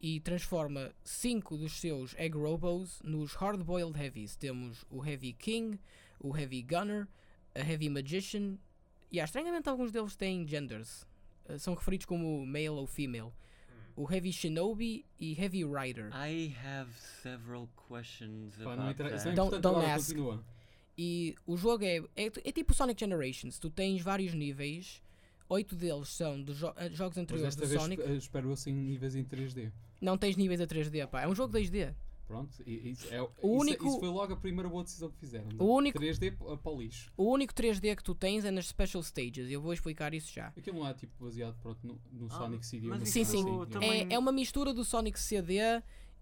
e transforma cinco dos seus Egg Robos nos Hard-Boiled Heavies. Temos o Heavy King, o Heavy Gunner, a Heavy Magician e ah, estranhamente alguns deles têm genders. Eh, São referidos como male ou female. O Heavy Shinobi e Heavy Rider. I have several questions Pá, não about that. é Don't- don't ask. continua. E o jogo é, é, é tipo Sonic Generations. Tu tens vários níveis. Oito deles são dos jo- eh, jogos Mas anteriores do vez Sonic. eh, espero assim níveis em 3D. Não tens níveis a 3D, pá. É um jogo 2D. Pronto, isso, é, O isso, único- isso foi logo a primeira boa decisão que fizeram. O único- 3D p- para o lixo. O único 3D que tu tens é nas Special Stages. Eu vou explicar isso já. Aquilo não é tipo baseado pronto, no, no Ah, Sonic CD. mas Sim, sim. assim, também- É, é uma mistura do Sonic CD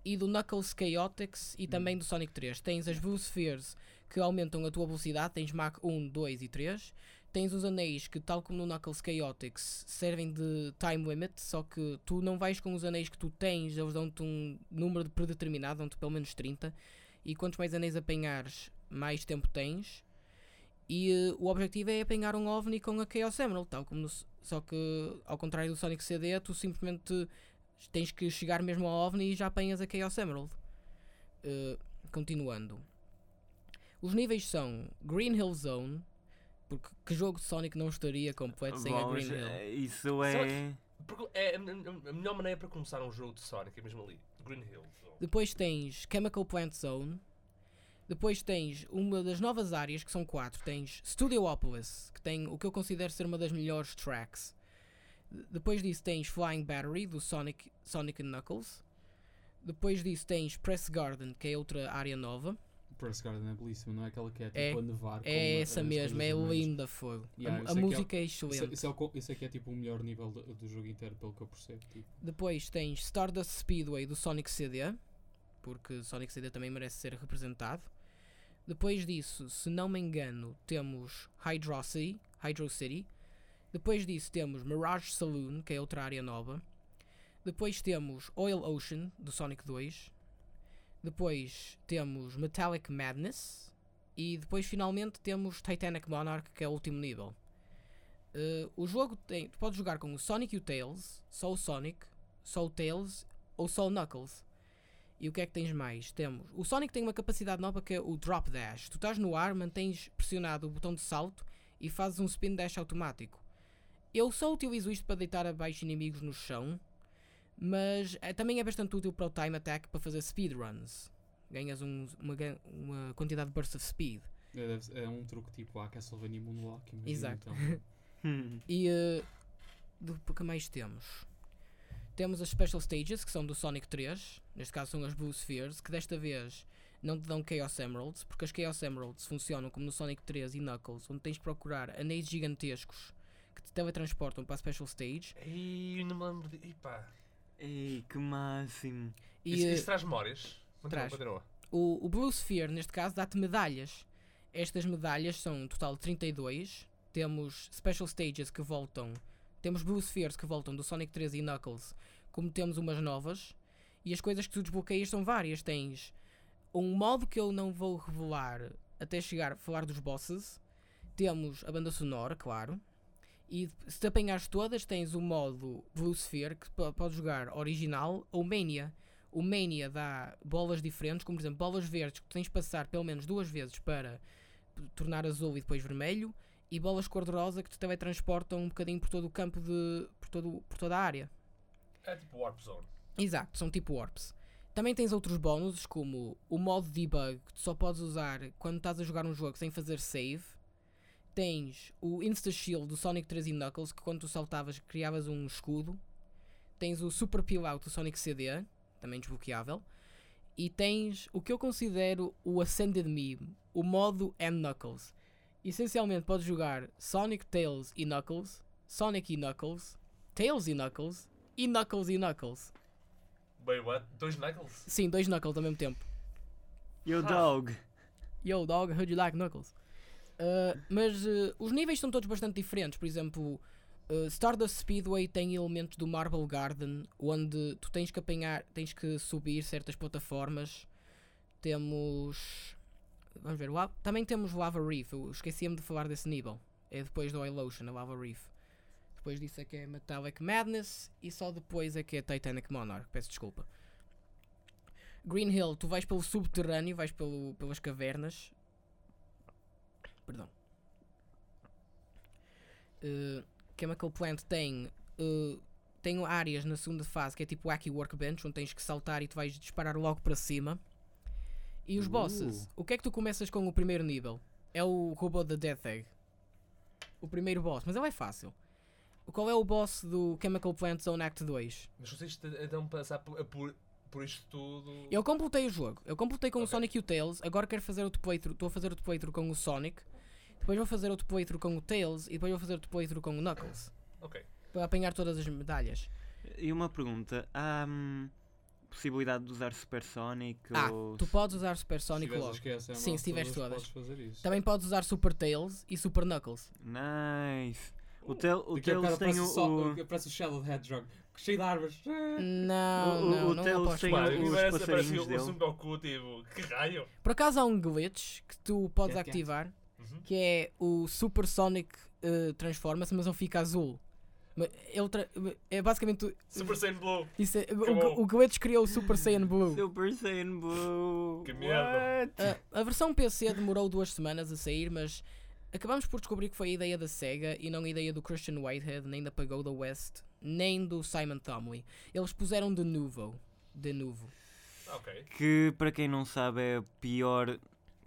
e do Knuckles Chaotix e também do Sonic 3. Tens as Boospheres que aumentam a tua velocidade, tens Mach 1, 2 e 3. Tens os anéis que, tal como no Knuckles Chaotix, servem de time limit, só que tu não vais com os anéis que tu tens, eles dão-te um número predeterminado, dão-te pelo menos 30, e quantos mais anéis apanhares, mais tempo tens. E eh, o objetivo é apanhar um OVNI com a Chaos Emerald, tal como no só que ao contrário do Sonic CD, tu simplesmente tens que chegar mesmo ao OVNI e já apanhas a Chaos Emerald. Eh, continuando. Os níveis são Green Hill Zone, porque que jogo de Sonic não estaria completo sem a Bom, Green já- Hill? Isso é. Porque é a, a- a melhor maneira para começar um jogo de Sonic é mesmo ali. Green Hill. Zone. Depois tens Chemical Plant Zone. Depois tens uma das novas áreas, que são quatro. Tens Studiopolis, que tem o que eu considero ser uma das melhores tracks. De- Depois disso tens Flying Battery, do Sonic, Sonic and Knuckles. Depois disso tens Press Garden, que é outra área nova. Press Garden é belíssima, não é aquela que é tipo É, a nevar. É a- essa mesmo, é linda, fogo. A- Yeah, a, isso é que é- música é Isso, excelente. isso é o co- isso é que é tipo o melhor nível do, do jogo inteiro, pelo que eu percebo. Tipo. Depois tens Stardust Speedway do Sonic CD, porque Sonic CD também merece ser representado. Depois disso, se não me engano, temos Hydro City, Hydro City. Depois disso temos Mirage Saloon, que é outra área nova. Depois temos Oil Ocean do Sonic 2. Depois temos Metallic Madness. E depois finalmente temos Titanic Monarch, que é o último nível. Uh, o jogo tem. Tu podes jogar com o Sonic e o Tails, só o Sonic, só o Tails ou só o Knuckles. E o que é que tens mais? Temos. O Sonic tem uma capacidade nova que é o Drop Dash. Tu estás no ar, mantens pressionado o botão de salto e fazes um spin dash automático. Eu só utilizo isto para deitar abaixo inimigos no chão, mas é- também é bastante útil para o Time Attack para fazer speedruns. Ganhas um- uma, uma quantidade de burst of speed. É, deve ser- é um truque tipo a Castlevania Moonwalk. imagina, Exato. Então. E uh, do o que mais temos? Temos as Special Stages, que são do Sonic 3, neste caso são as Blue Spheres, que desta vez não te dão Chaos Emeralds, porque as Chaos Emeralds funcionam como no Sonic 3 e Knuckles, onde tens de procurar anéis gigantescos que te teletransportam para a Special Stage. Ei, não me lembro de. Epá. Ei, que máximo. E Isso, uh, isso traz memórias. Traz. o, o Blue Sphere, neste caso, dá-te medalhas. Estas medalhas são um total de 32. Temos Special Stages que voltam. Temos Blue Spheres que voltam do Sonic 3 e Knuckles, como temos umas novas. E as coisas que tu desbloqueias são várias. Tens um modo que eu não vou revelar até chegar a falar dos bosses. Temos a banda sonora, claro. E se te apanhares todas, tens o modo Sphere que po- podes jogar original ou Mania. O Mania dá bolas diferentes, como por exemplo bolas verdes que tens de passar pelo menos duas vezes para tornar azul e depois vermelho, e bolas cor-de-rosa que te teletransportam um bocadinho por todo o campo de. por, todo, por toda a área. É tipo Warp Zone. Exato, são tipo warps. Também tens outros bónus, como o modo debug, que tu só podes usar quando estás a jogar um jogo sem fazer save. Tens o Insta Shield do Sonic 3 e Knuckles, que quando tu saltavas criavas um escudo. Tens o Super Peel Out do Sonic CD, também desbloqueável. E tens o que eu considero o Ascended Meme, o modo M Knuckles. Essencialmente podes jogar Sonic, Tails e Knuckles, Sonic e Knuckles, Tails e Knuckles, e Knuckles e Knuckles. Wait, what? Dois Knuckles? Sim, dois Knuckles ao mesmo tempo. Yo, dog. Yo, dog, how do you like Knuckles? Uh, mas uh, os níveis são todos bastante diferentes. Por exemplo, uh, Stardust Speedway tem elementos do Marble Garden, onde tu tens que apanhar, tens que subir certas plataformas. Temos. Vamos ver, la- também temos Lava Reef. Eu esqueci-me de falar desse nível. É depois do Oil Ocean, a Lava Reef. Depois disso é que é Metallic Madness e só depois é que é Titanic Monarch. Peço desculpa. Green Hill, tu vais pelo subterrâneo, vais pelo, pelas cavernas. Perdão. Uh, Chemical Plant tem, uh, tem áreas na segunda fase que é tipo Wacky Workbench, onde tens que saltar e tu vais disparar logo para cima. E os bosses, Uh. o que é que tu começas com o primeiro nível? É o robô da Death Egg. O primeiro boss, mas ele é fácil. Qual é o boss do Chemical Plant Zone Act 2? Mas vocês então passar por, por, por isto tudo. Eu completei o jogo. Eu completei com o Ok. Sonic e o Tails. Agora quero fazer outro playthrough. Estou a fazer outro playthrough com o Sonic. Depois vou fazer outro playthrough com o Tails. E depois vou fazer outro playthrough com o Knuckles. Ok. Para apanhar todas as medalhas. E uma pergunta. há, hum, possibilidade de usar Supersonic Ah, ou... tu podes usar Super Se Sonic tiveres logo. as QSM Sim, se tiveres todas, todas. Podes fazer isso. Também podes usar Super Tails e Super Knuckles. Nice. O, tel, o Tails tem o... só- o- Aparece o Shadow Hedgehog, cheio de árvores. Não, O- o- não, o não Tails tem Mano, os parece, parece passarinhos o, dele. o Son Goku, tipo, que raio? Por acaso há um glitch que tu podes Que é que é? Uhum. que é o Super Sonic eh, transforma-se, mas ele fica azul. Ele tra- é basicamente Super Saiyan Blue. isso é- o, o, criou o Super Saiyan Blue. Super Saiyan Blue. Que merda. A, a versão PC demorou duas semanas a sair, mas acabamos por descobrir que foi a ideia da Sega e não a ideia do Christian Whitehead, nem da Pagoda West, nem do Simon Thomley. Eles puseram de novo. De novo. Ok. Que, para quem não sabe, é o pior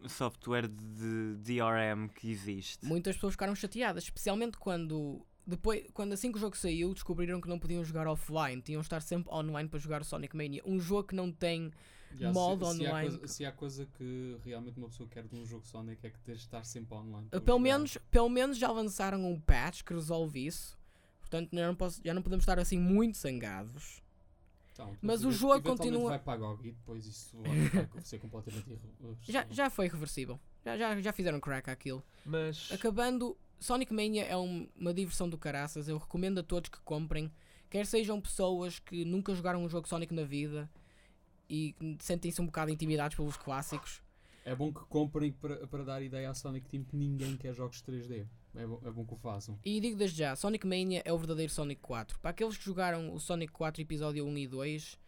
software de DRM que existe. Muitas pessoas ficaram chateadas, especialmente quando. Depois, quando assim que o jogo saiu, descobriram que não podiam jogar offline, tinham de estar sempre online para jogar o Sonic Mania. Um jogo que não tem. Já, Modo se, se há online. coisa, se há coisa que realmente uma pessoa quer de um jogo Sonic é que tens de estar sempre online. Para Pelo jogar. menos, pelo menos já lançaram um patch que resolve isso. Portanto, já não, posso- já não podemos estar assim muito zangados. Então, mas o jogo continua- vai para a GOG e depois isso vai ser completamente Já, já foi reversível. Já, já, já fizeram crack àquilo. Mas. Acabando, Sonic Mania é um- uma diversão do caraças. Eu recomendo a todos que comprem. Quer sejam pessoas que nunca jogaram um jogo Sonic na vida e sentem-se um bocado intimidados pelos clássicos. É bom que comprem para, para dar ideia à Sonic Team que ninguém quer jogos 3D. É bom, é bom que o façam. E digo desde já, Sonic Mania é o verdadeiro Sonic 4. Para aqueles que jogaram o Sonic 4 episódio 1 e 2,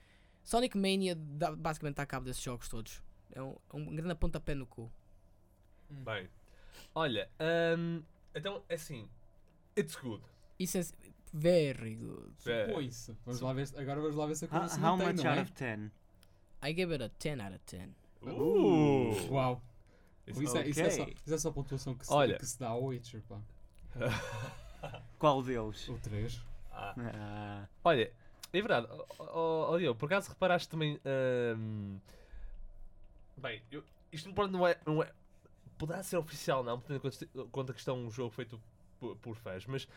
Sonic Mania dá, basicamente dá cabo desses jogos todos. É um, é um grande pontapé no cu. Bem. Olha, hum, então, é assim. It's good. Isso é very good. É. Supõe-se. Vamos lá ver, agora vamos lá ver se a coisa How, se how mantém, much não é? out of 10? I give it a 10 out of 10. Uh! Uau. Isso, é, isso, é só, isso é só a pontuação que se, Olha. que se dá ao Witcher, pá. Qual deles? O 3. Ah. Ah, Olha, é verdade. Oh, oh, Diogo, por acaso reparaste também. hum, Bem, eu- isto não pode- não é, não é. Poderá ser oficial, não, tendo em conta- que isto é um jogo feito por, por fãs, mas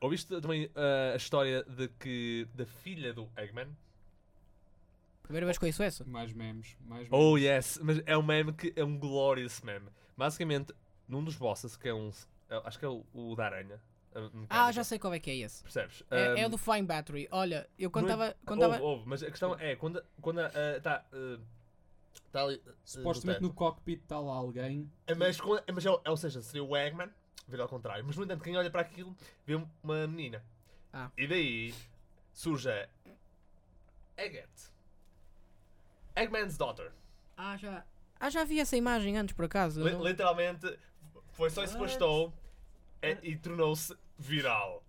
ouviste também ah, a história de que. da filha do Eggman? Primeira vez que ouço essa? Mais memes. Mais memes. Oh yes, mas é um meme que é um glorious meme. Basicamente, num dos bosses, que é um. é- Acho que é o, o da aranha. Ah, mecânica, já sei qual é que é esse. Percebes? É, é o do Flying Battery. Olha, eu quando é- estava. Quando houve, tava- houve, mas a questão é, quando quando está tá ali uh, Supostamente no no cockpit está lá alguém. teto. mas, quando- mas é, é, ou seja, seria o Eggman vir ao contrário, mas no entanto quem olha para aquilo vê uma menina Ah. e daí surge a Eggert Eggman's daughter Ah, já. Ah, já vi essa imagem antes, por acaso. Li- literalmente foi só isso que bastou e, e tornou-se viral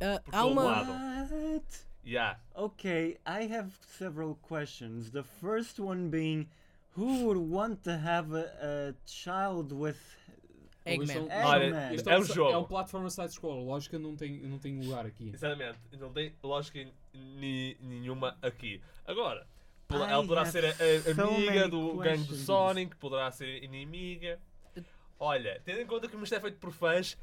Ah, por há todo uma. lado. what? yeah Okay, I have several questions. The first one being, who would want to have a, a child with Eggman. É um- Olha, Eggman? isto é um um sa- jogo. É um platformer side-scroller. Lógica não tem, não tem lugar aqui. Exatamente, não tem lógica ni- nenhuma aqui. Agora, po- I ela poderá ser a, a- amiga do gangue do. Sonic, poderá ser inimiga. Olha, tendo em conta que isto é feito por fãs,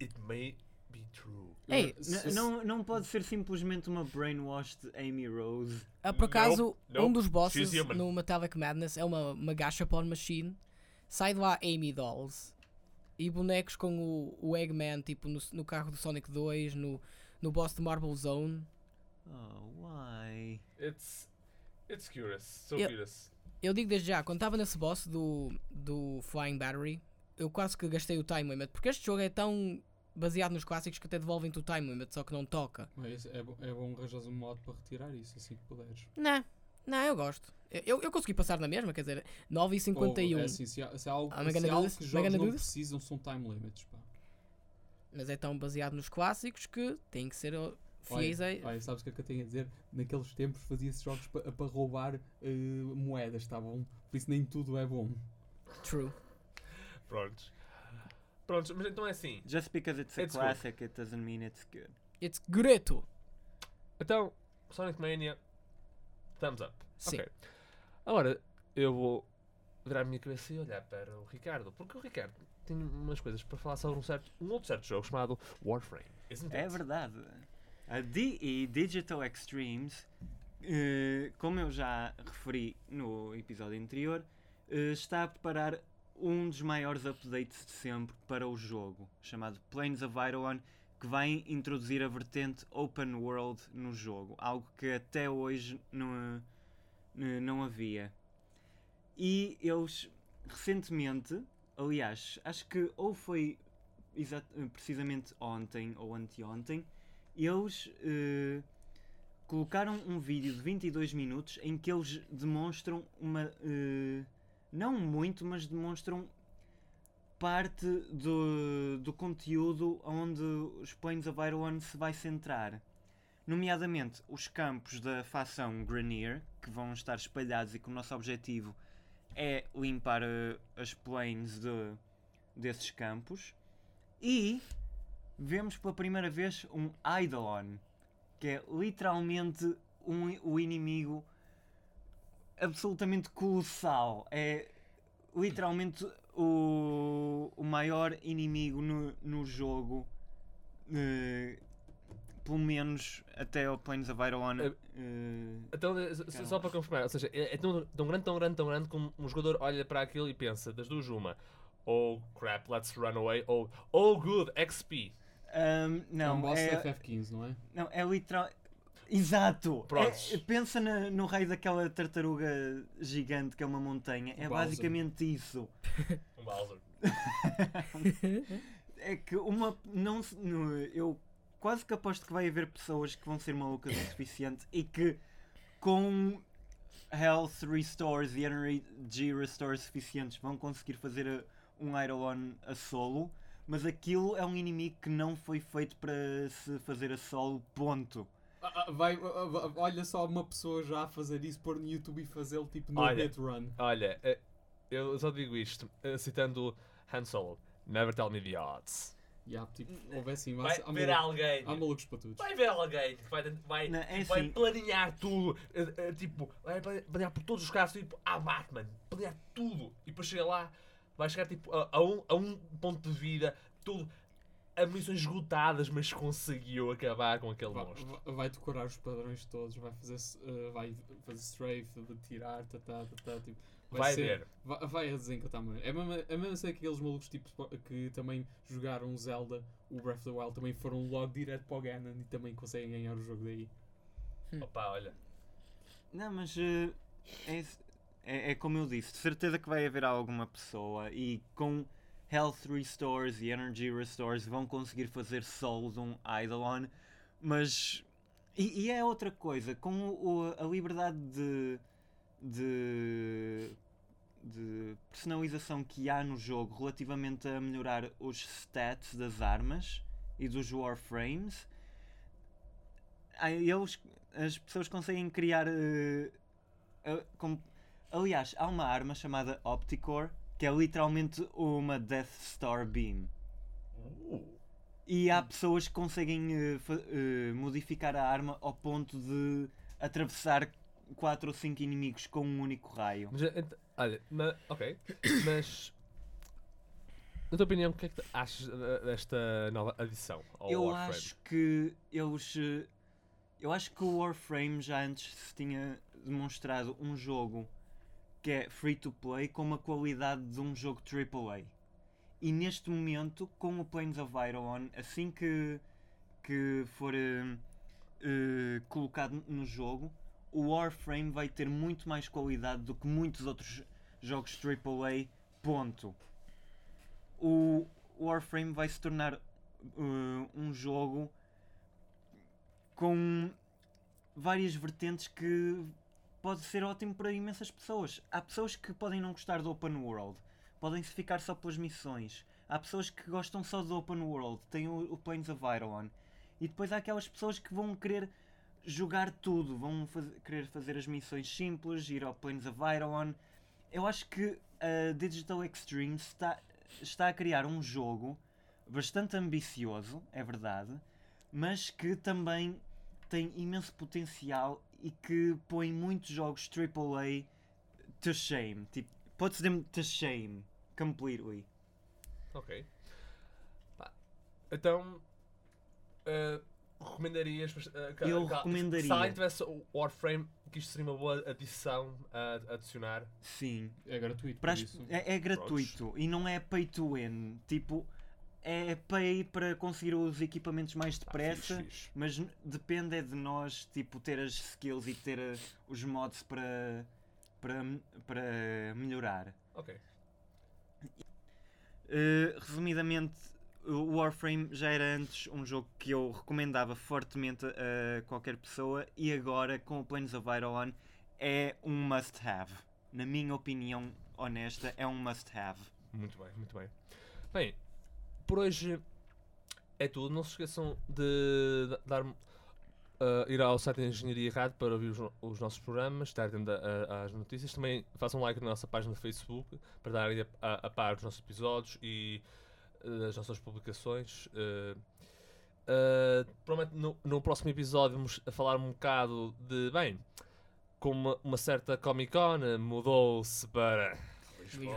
it may be true. Ei, Uh, não, não pode ser simplesmente uma brainwashed Amy Rose. Ah, por acaso, nope, um dos bosses no Metallic Madness é uma, uma gachapon machine. Sai de lá Amy Dolls. E bonecos com o, o Eggman, tipo no, no carro do Sonic 2, no, no boss de Marble Zone. Oh, why? It's, it's curious, so Eu- curious. Eu digo desde já, quando estava nesse boss do, do Flying Battery, eu quase que gastei o time limit. Porque este jogo é tão baseado nos clássicos que até devolvem-te o time limit, só que não toca. Mas é, bom- é bom arranjares um modo para retirar isso assim que puderes. Não, não, eu gosto. Eu, eu consegui passar na mesma, quer dizer, 9,51. Ou, é assim, se há, se há algo, Ah, se há algo que jogos não precisam são time limits. Pá. Mas é tão baseado nos clássicos que tem que ser ó, fiéis a. Olha, olha, sabes o que é que eu tenho a dizer? Naqueles tempos fazia-se jogos para para roubar eh, moedas, tá bom? Por isso nem tudo é bom. True. Prontos. Prontos, mas então é assim. Just because it's a It's good. classic, it doesn't mean it's good. It's greto. Então, Sonic Mania, thumbs up. Sim. Ok. Agora, eu vou virar a minha cabeça e olhar para o Ricardo, porque o Ricardo tem umas coisas para falar sobre um, certo, um outro certo jogo chamado Warframe. Isn't É verdade. A DE Digital Extremes eh, como eu já referi no episódio anterior, eh, está a preparar um dos maiores updates de sempre para o jogo, chamado Planes of Iron, que vai introduzir a vertente Open World no jogo, algo que até hoje não, eh, não havia. E eles recentemente, aliás, acho que ou foi precisamente ontem ou anteontem, eles eh, colocaram um vídeo de 22 minutos em que eles demonstram uma. eh, não muito, mas demonstram parte do, do conteúdo onde os Planes of Iron se vai centrar. Nomeadamente os campos da facção Grenier, que vão estar espalhados e que o nosso objetivo é limpar eh, as planes de, desses campos. E vemos pela primeira vez um Eidolon, que é literalmente um, o inimigo absolutamente colossal. É literalmente o, o maior inimigo no, no jogo. eh, pelo menos até ao Planes of Iron. Eh, eh, Então, eh, s- Calma. só para confirmar, ou seja, é, é tão, tão grande, tão grande, tão grande que um, um jogador olha para aquilo e pensa, das duas uma, oh crap, let's run away, ou oh good, XP. É não, um boss é, FF15, não é? não, é literal. Exato! É- pensa na- no raio daquela tartaruga gigante que é uma montanha. É O Bowser. basicamente isso. Um Bowser. É que uma. Não, eu quase que aposto que vai haver pessoas que vão ser malucas o suficiente e que com health restores e energy restores suficientes vão conseguir fazer a- um Iron a solo. Mas aquilo é um inimigo que não foi feito para se fazer a solo, ponto. Ah, ah, vai, ah, olha só uma pessoa já a fazer isso, pôr no YouTube e fazê-lo tipo no Olha. hit run. Olha, eh, eu só digo isto, eh, citando Han Solo, never tell me the odds. Yeah, tipo, houve assim, Vai há, há, ver alguém, há malucos para todos. vai ver alguém que vai, vai, Não, é vai assim. planear tudo, eh, tipo, vai plane- planear por todos os casos, tipo, ah Batman, planear tudo, e depois chega lá, vai chegar tipo a, a um, a um ponto de vida, tudo, a missões esgotadas, mas conseguiu acabar com aquele Vai, monstro. vai- vai decorar os padrões todos, vai fazer, uh, vai fazer strafe, de tirar, tá, tá, tá, tá, tipo, Vai ser- ver. Vai, vai a desencantar, mano. É mesmo, é mesmo assim aqueles malucos tipo, que também jogaram Zelda, o Breath of the Wild, também foram logo direto para o Ganon e também conseguem ganhar o jogo daí. Opa, olha, Não, mas eh, é, é, é como eu disse, de certeza que vai haver alguma pessoa e com health restores e energy restores vão conseguir fazer solo de um Eidolon, mas e, e é outra coisa, com o- a liberdade de, de, de personalização que há no jogo relativamente a melhorar os stats das armas e dos warframes, eles, as pessoas conseguem criar. ah, como- aliás, há uma arma chamada Opticore que é literalmente uma Death Star Beam. Uh, E há pessoas que conseguem fa- eh, modificar a arma ao ponto de atravessar 4 ou 5 inimigos com um único raio. mas, eh, ent- olha, ma- ok, mas, na tua opinião, o que é que achas desta nova adição ao eu Warframe? acho que eles. Eu acho que o Warframe já antes se tinha demonstrado um jogo que é free to play com uma qualidade de um jogo AAA. E neste momento, com o Planes of Iron, assim que, que for eh, eh, colocado no jogo, o Warframe vai ter muito mais qualidade do que muitos outros jogos AAA. Ponto. O Warframe vai se tornar eh, um jogo com várias vertentes que pode ser ótimo para imensas pessoas. Há pessoas que podem não gostar do open world, podem se ficar só pelas missões. Há pessoas que gostam só do open world, têm o, o Planes of Iron. E depois há aquelas pessoas que vão querer jogar tudo, vão querer fazer as missões simples, ir ao Planes of Iron. Eu acho que a Digital Extremes está, está a criar um jogo bastante ambicioso, é verdade, mas que também tem imenso potencial e que põe muitos jogos AAA to shame. Tipo, pode them to shame completely. Ok. Então, eh, recomendarias uh, que, Eu que- recomendaria. se alguém tivesse o Warframe que isto seria uma boa adição a adicionar Sim. É gratuito, Para por as- isso. é, é gratuito e não é pay to win. Tipo, é pay para conseguir os equipamentos mais depressa. fixe, fixe. Mas depende é de nós, tipo, ter as skills e ter eh, os mods para, para, para melhorar. ok Eh, resumidamente, o Warframe já era antes um jogo que eu recomendava fortemente a qualquer pessoa e agora com o Planes of Eidolon é um must-have. Na minha opinião honesta, é um must-have. Muito bem, muito bem. Bem, por hoje é tudo. Não se esqueçam de da- dar uh, ir ao site da Engenharia Rádio para ouvir os, os nossos programas, estar atento às notícias. Também façam like na nossa página do Facebook para darem a, a, a par dos nossos episódios e uh, das nossas publicações. Uh, uh, provavelmente no, no próximo episódio vamos falar um bocado de, bem, como uma, uma certa Comic Con mudou-se para Lisboa.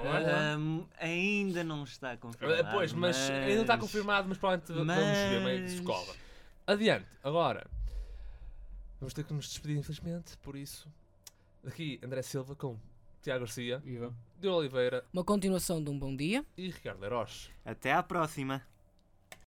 Ahm, ainda não está confirmado. Uh, pois, mas, ainda não está confirmado, mas provavelmente v- vamos ver meio que se mas- cola. Adiante, agora. Vamos ter que nos despedir, infelizmente, por isso. Daqui, André Silva com Tiago Garcia, Viva. de Oliveira Uma continuação de um bom dia. e Ricardo Leiroz. Até à próxima.